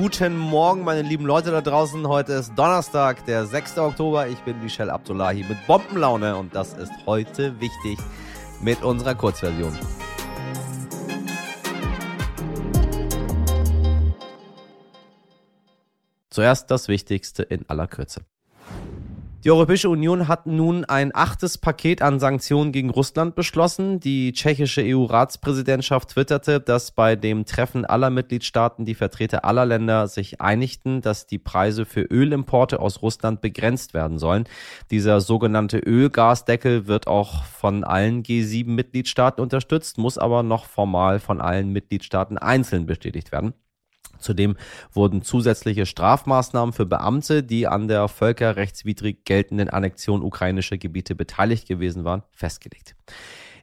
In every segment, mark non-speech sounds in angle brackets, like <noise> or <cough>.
guten Morgen, meine lieben Leute da draußen. Heute ist Donnerstag, der 6. Oktober. Ich bin Michel Abdullahi mit Bombenlaune und das ist heute wichtig mit unserer Kurzversion. Zuerst das Wichtigste in aller Kürze. Die Europäische Union hat nun ein achtes Paket an Sanktionen gegen Russland beschlossen. Die tschechische EU-Ratspräsidentschaft twitterte, dass bei dem Treffen aller Mitgliedstaaten die Vertreter aller Länder sich einigten, dass die Preise für Ölimporte aus Russland begrenzt werden sollen. Dieser sogenannte Ölgasdeckel wird auch von allen G7-Mitgliedstaaten unterstützt, muss aber noch formal von allen Mitgliedstaaten einzeln bestätigt werden. Zudem wurden zusätzliche Strafmaßnahmen für Beamte, die an der völkerrechtswidrig geltenden Annexion ukrainischer Gebiete beteiligt gewesen waren, festgelegt.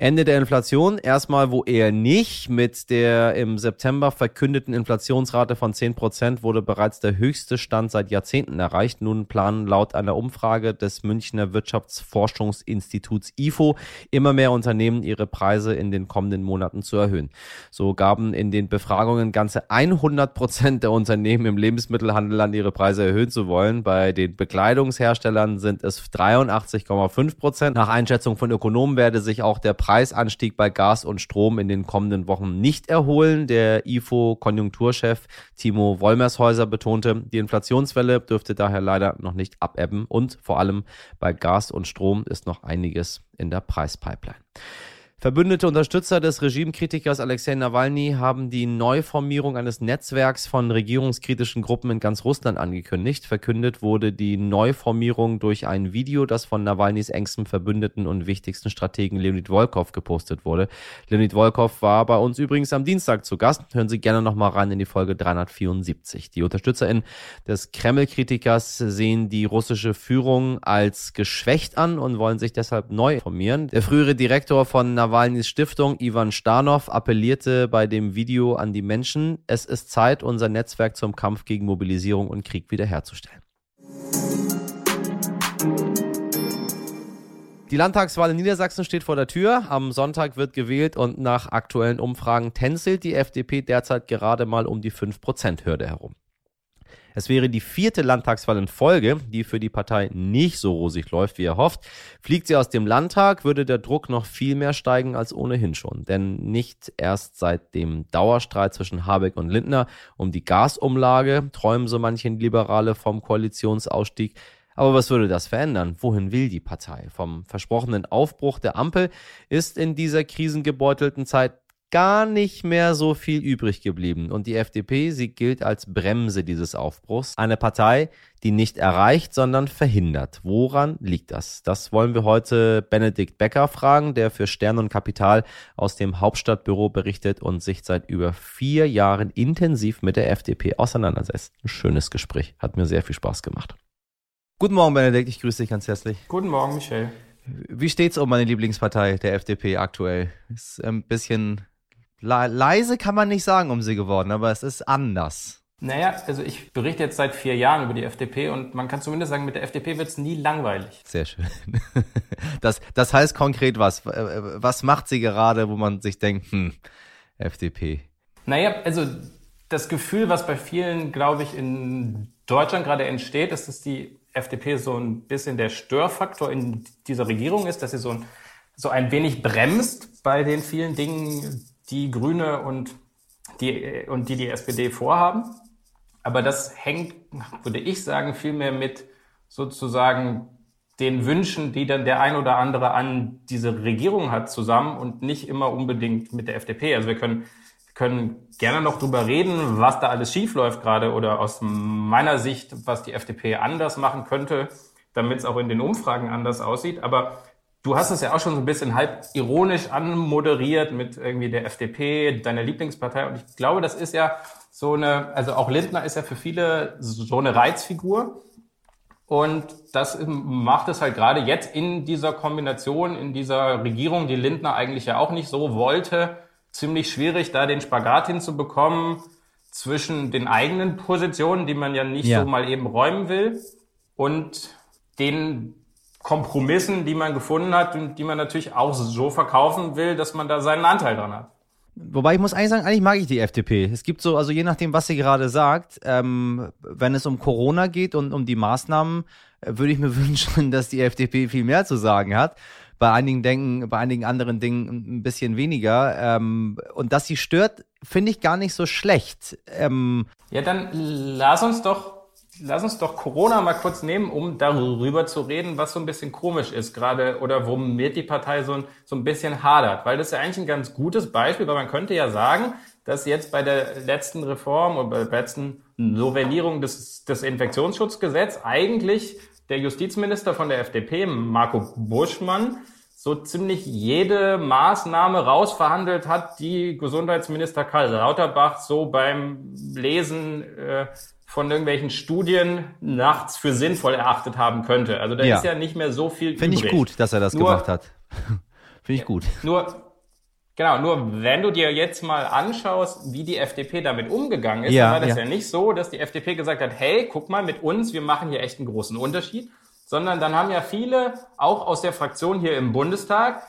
Ende der Inflation erstmal wo eher nicht. Mit der im September verkündeten Inflationsrate von 10 Prozent wurde bereits der höchste Stand seit Jahrzehnten erreicht. Nun planen laut einer Umfrage des Münchner Wirtschaftsforschungsinstituts IFO immer mehr Unternehmen ihre Preise in den kommenden Monaten zu erhöhen. So gaben in den Befragungen ganze 100 Prozent der Unternehmen im Lebensmittelhandel an, ihre Preise erhöhen zu wollen. Bei den Bekleidungsherstellern sind es 83,5 Prozent. Nach Einschätzung von Ökonomen werde sich auch der Preis Preisanstieg bei Gas und Strom in den kommenden Wochen nicht erholen. Der IFO-Konjunkturchef Timo Wollmershäuser betonte, die Inflationswelle dürfte daher leider noch nicht abebben und vor allem bei Gas und Strom ist noch einiges in der Preispipeline. Verbündete Unterstützer des Regimekritikers Alexei Nawalny haben die Neuformierung eines Netzwerks von regierungskritischen Gruppen in ganz Russland angekündigt. Verkündet wurde die Neuformierung durch ein Video, das von Nawalnys engstem Verbündeten und wichtigsten Strategen Leonid Volkov gepostet wurde. Leonid Volkov war bei uns übrigens am Dienstag zu Gast. Hören Sie gerne nochmal rein in die Folge 374. Die UnterstützerInnen des Kreml-Kritikers sehen die russische Führung als geschwächt an und wollen sich deshalb neu formieren. Der frühere Direktor von Nawalny Nawalnys Stiftung Ivan Stanov appellierte bei dem Video an die Menschen, es ist Zeit, unser Netzwerk zum Kampf gegen Mobilisierung und Krieg wiederherzustellen. Die Landtagswahl in Niedersachsen steht vor der Tür. Am Sonntag wird gewählt und nach aktuellen Umfragen tänzelt die FDP derzeit gerade mal um die 5%-Hürde herum. Es wäre die vierte Landtagswahl in Folge, die für die Partei nicht so rosig läuft, wie er hofft. Fliegt sie aus dem Landtag, würde der Druck noch viel mehr steigen als ohnehin schon. Denn nicht erst seit dem Dauerstreit zwischen Habeck und Lindner um die Gasumlage träumen so manche Liberale vom Koalitionsausstieg. Aber was würde das verändern? Wohin will die Partei? Vom versprochenen Aufbruch der Ampel ist in dieser krisengebeutelten Zeit gar nicht mehr so viel übrig geblieben. Und die FDP, sie gilt als Bremse dieses Aufbruchs. Eine Partei, die nicht erreicht, sondern verhindert. Woran liegt das? Das wollen wir heute Benedikt Becker fragen, der für Stern und Kapital aus dem Hauptstadtbüro berichtet und sich seit über vier Jahren intensiv mit der FDP auseinandersetzt. Ein schönes Gespräch. Hat mir sehr viel Spaß gemacht. Guten Morgen, Benedikt. Ich grüße dich ganz herzlich. Guten Morgen, Michel. Wie steht's um meine Lieblingspartei, der FDP, aktuell? Ist ein bisschen leise kann man nicht sagen um sie geworden, aber es ist anders. Naja, also ich berichte jetzt seit vier Jahren über die FDP und man kann zumindest sagen, mit der FDP wird es nie langweilig. Sehr schön. <laughs> Das, das heißt konkret was? Was macht sie gerade, wo man sich denkt, hm, FDP? Naja, also das Gefühl, was bei vielen, glaube ich, in Deutschland gerade entsteht, ist, dass die FDP so ein bisschen der Störfaktor in dieser Regierung ist, dass sie so ein, so ein wenig bremst bei den vielen Dingen, die Grüne und die, und die, die SPD vorhaben. Aber das hängt, würde ich sagen, vielmehr mit sozusagen den Wünschen, die dann der ein oder andere an diese Regierung hat, zusammen und nicht immer unbedingt mit der FDP. Also wir können, können gerne noch drüber reden, was da alles schiefläuft gerade oder aus meiner Sicht, was die FDP anders machen könnte, damit es auch in den Umfragen anders aussieht. Aber Du hast es ja auch schon so ein bisschen halb ironisch anmoderiert mit irgendwie der FDP, deiner Lieblingspartei. Und ich glaube, das ist ja so eine, also auch Lindner ist ja für viele so eine Reizfigur. Und das macht es halt gerade jetzt in dieser Kombination, in dieser Regierung, die Lindner eigentlich ja auch nicht so wollte, ziemlich schwierig, da den Spagat hinzubekommen zwischen den eigenen Positionen, die man ja nicht ja. so mal eben räumen will, und den Kompromissen, die man gefunden hat und die man natürlich auch so verkaufen will, dass man da seinen Anteil dran hat. Wobei ich muss eigentlich sagen, eigentlich mag ich die FDP. Es gibt so, also je nachdem, was sie gerade sagt, ähm, wenn es um Corona geht und um die Maßnahmen, äh, würde ich mir <laughs> wünschen, dass die FDP viel mehr zu sagen hat. Bei einigen Denken, bei einigen anderen Dingen ein bisschen weniger. Ähm, und dass sie stört, finde ich gar nicht so schlecht. Ähm, ja, dann lass uns doch lass uns doch Corona mal kurz nehmen, um darüber zu reden, was so ein bisschen komisch ist gerade oder womit die Partei so ein, so ein bisschen hadert. Weil das ist ja eigentlich ein ganz gutes Beispiel, weil man könnte ja sagen, dass jetzt bei der letzten Reform oder bei der letzten Novellierung des, des Infektionsschutzgesetzes eigentlich der Justizminister von der FDP, Marco Buschmann, so ziemlich jede Maßnahme rausverhandelt hat, die Gesundheitsminister Karl Lauterbach so beim Lesen äh, von irgendwelchen Studien nachts für sinnvoll erachtet haben könnte. Also da ja. ist ja nicht mehr so viel Finde ich gut, dass er das nur, gemacht hat. <laughs> Finde ich gut. Nur, genau, nur wenn du dir jetzt mal anschaust, wie die FDP damit umgegangen ist, ja, war das ja. ja nicht so, dass die FDP gesagt hat, hey, guck mal, mit uns, wir machen hier echt einen großen Unterschied, sondern dann haben ja viele, auch aus der Fraktion hier im Bundestag,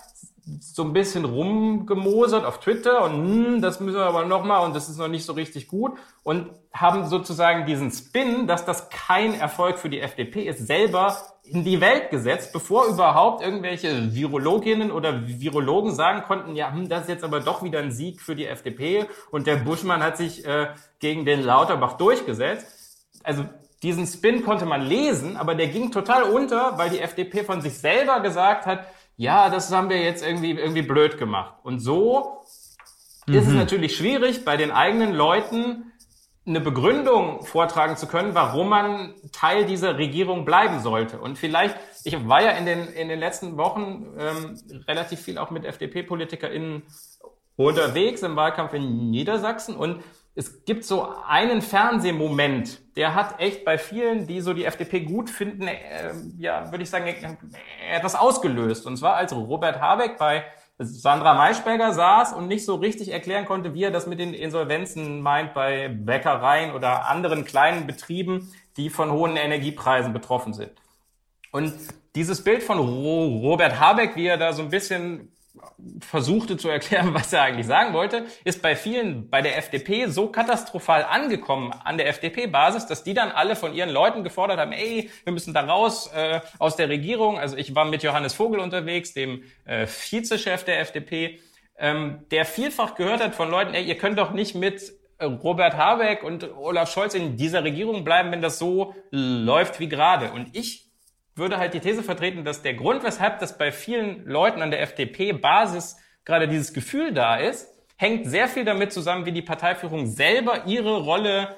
so ein bisschen rumgemosert auf Twitter und hm, das müssen wir aber nochmal und das ist noch nicht so richtig gut und haben sozusagen diesen Spin, dass das kein Erfolg für die FDP ist, selber in die Welt gesetzt, bevor überhaupt irgendwelche Virologinnen oder Virologen sagen konnten, ja, hm, das ist jetzt aber doch wieder ein Sieg für die FDP und der Buschmann hat sich äh, gegen den Lauterbach durchgesetzt. Also diesen Spin konnte man lesen, aber der ging total unter, weil die FDP von sich selber gesagt hat, ja, das haben wir jetzt irgendwie, irgendwie blöd gemacht. Und so mhm. ist es mhm. natürlich schwierig, bei den eigenen Leuten eine Begründung vortragen zu können, warum man Teil dieser Regierung bleiben sollte. Und vielleicht, ich war ja in den, in den letzten Wochen ähm, relativ viel auch mit FDP-PolitikerInnen unterwegs im Wahlkampf in Niedersachsen und es gibt so einen Fernsehmoment, der hat echt bei vielen, die so die FDP gut finden, äh, ja, würde ich sagen, etwas ausgelöst. Und zwar als Robert Habeck bei Sandra Maischberger saß und nicht so richtig erklären konnte, wie er das mit den Insolvenzen meint bei Bäckereien oder anderen kleinen Betrieben, die von hohen Energiepreisen betroffen sind. Und dieses Bild von Robert Habeck, wie er da so ein bisschen versuchte zu erklären, <laughs> was er eigentlich sagen wollte, ist bei vielen bei der FDP so katastrophal angekommen an der FDP-Basis, dass die dann alle von ihren Leuten gefordert haben, ey, wir müssen da raus äh, aus der Regierung. Also ich war mit Johannes Vogel unterwegs, dem äh, Vizechef der FDP, ähm, der vielfach gehört hat von Leuten, ey, ihr könnt doch nicht mit Robert Habeck und Olaf Scholz in dieser Regierung bleiben, wenn das so läuft wie gerade. Und ich würde halt die These vertreten, dass der Grund, weshalb das bei vielen Leuten an der FDP-Basis gerade dieses Gefühl da ist, hängt sehr viel damit zusammen, wie die Parteiführung selber ihre Rolle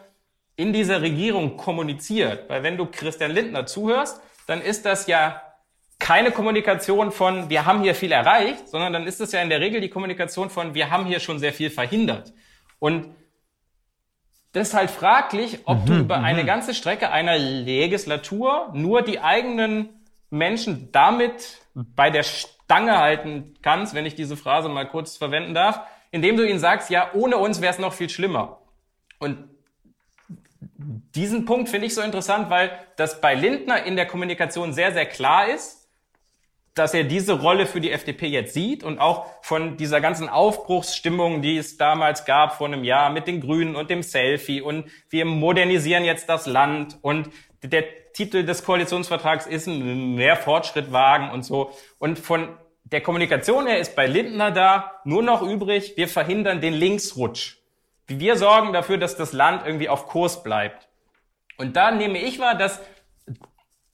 in dieser Regierung kommuniziert. Weil wenn du Christian Lindner zuhörst, dann ist das ja keine Kommunikation von, wir haben hier viel erreicht, sondern dann ist es ja in der Regel die Kommunikation von, wir haben hier schon sehr viel verhindert. Und das ist halt fraglich, ob mhm, du über mhm. eine ganze Strecke einer Legislatur nur die eigenen Menschen damit bei der Stange halten kannst, wenn ich diese Phrase mal kurz verwenden darf, indem du ihnen sagst, ja, ohne uns wäre es noch viel schlimmer. Und diesen Punkt finde ich so interessant, weil das bei Lindner in der Kommunikation sehr, sehr klar ist, dass er diese Rolle für die FDP jetzt sieht und auch von dieser ganzen Aufbruchsstimmung, die es damals gab vor einem Jahr mit den Grünen und dem Selfie und wir modernisieren jetzt das Land und der Titel des Koalitionsvertrags ist mehr Fortschritt wagen und so. Und von der Kommunikation her ist bei Lindner da nur noch übrig, wir verhindern den Linksrutsch. Wir sorgen dafür, dass das Land irgendwie auf Kurs bleibt. Und da nehme ich wahr, dass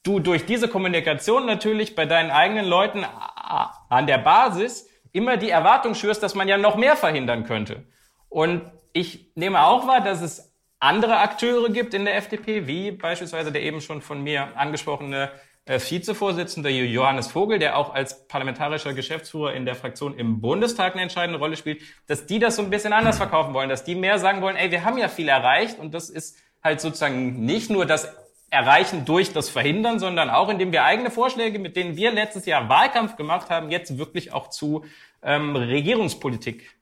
du durch diese Kommunikation natürlich bei deinen eigenen Leuten an der Basis immer die Erwartung schürst, dass man ja noch mehr verhindern könnte. Und ich nehme auch wahr, dass es andere Akteure gibt in der FDP, wie beispielsweise der eben schon von mir angesprochene äh, Vizevorsitzende Johannes Vogel, der auch als parlamentarischer Geschäftsführer in der Fraktion im Bundestag eine entscheidende Rolle spielt, dass die das so ein bisschen anders verkaufen wollen, dass die mehr sagen wollen, ey, wir haben ja viel erreicht und das ist halt sozusagen nicht nur das erreichen durch das Verhindern, sondern auch indem wir eigene Vorschläge, mit denen wir letztes Jahr Wahlkampf gemacht haben, jetzt wirklich auch zu ähm, Regierungspolitik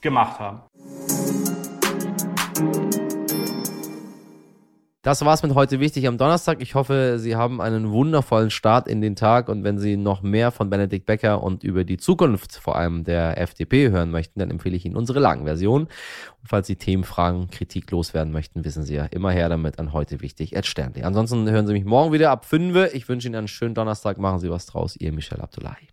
gemacht haben. Das war's mit heute wichtig am Donnerstag. Ich hoffe, Sie haben einen wundervollen Start in den Tag und wenn Sie noch mehr von Benedikt Becker und über die Zukunft vor allem der FDP hören möchten, dann empfehle ich Ihnen unsere Lagenversion. Und falls Sie Themen, Fragen, Kritik loswerden möchten, wissen Sie ja immer her damit an heute wichtig at Sternli. Ansonsten hören Sie mich morgen wieder ab 5. Ich wünsche Ihnen einen schönen Donnerstag. Machen Sie was draus. Ihr Michel Abdullahi.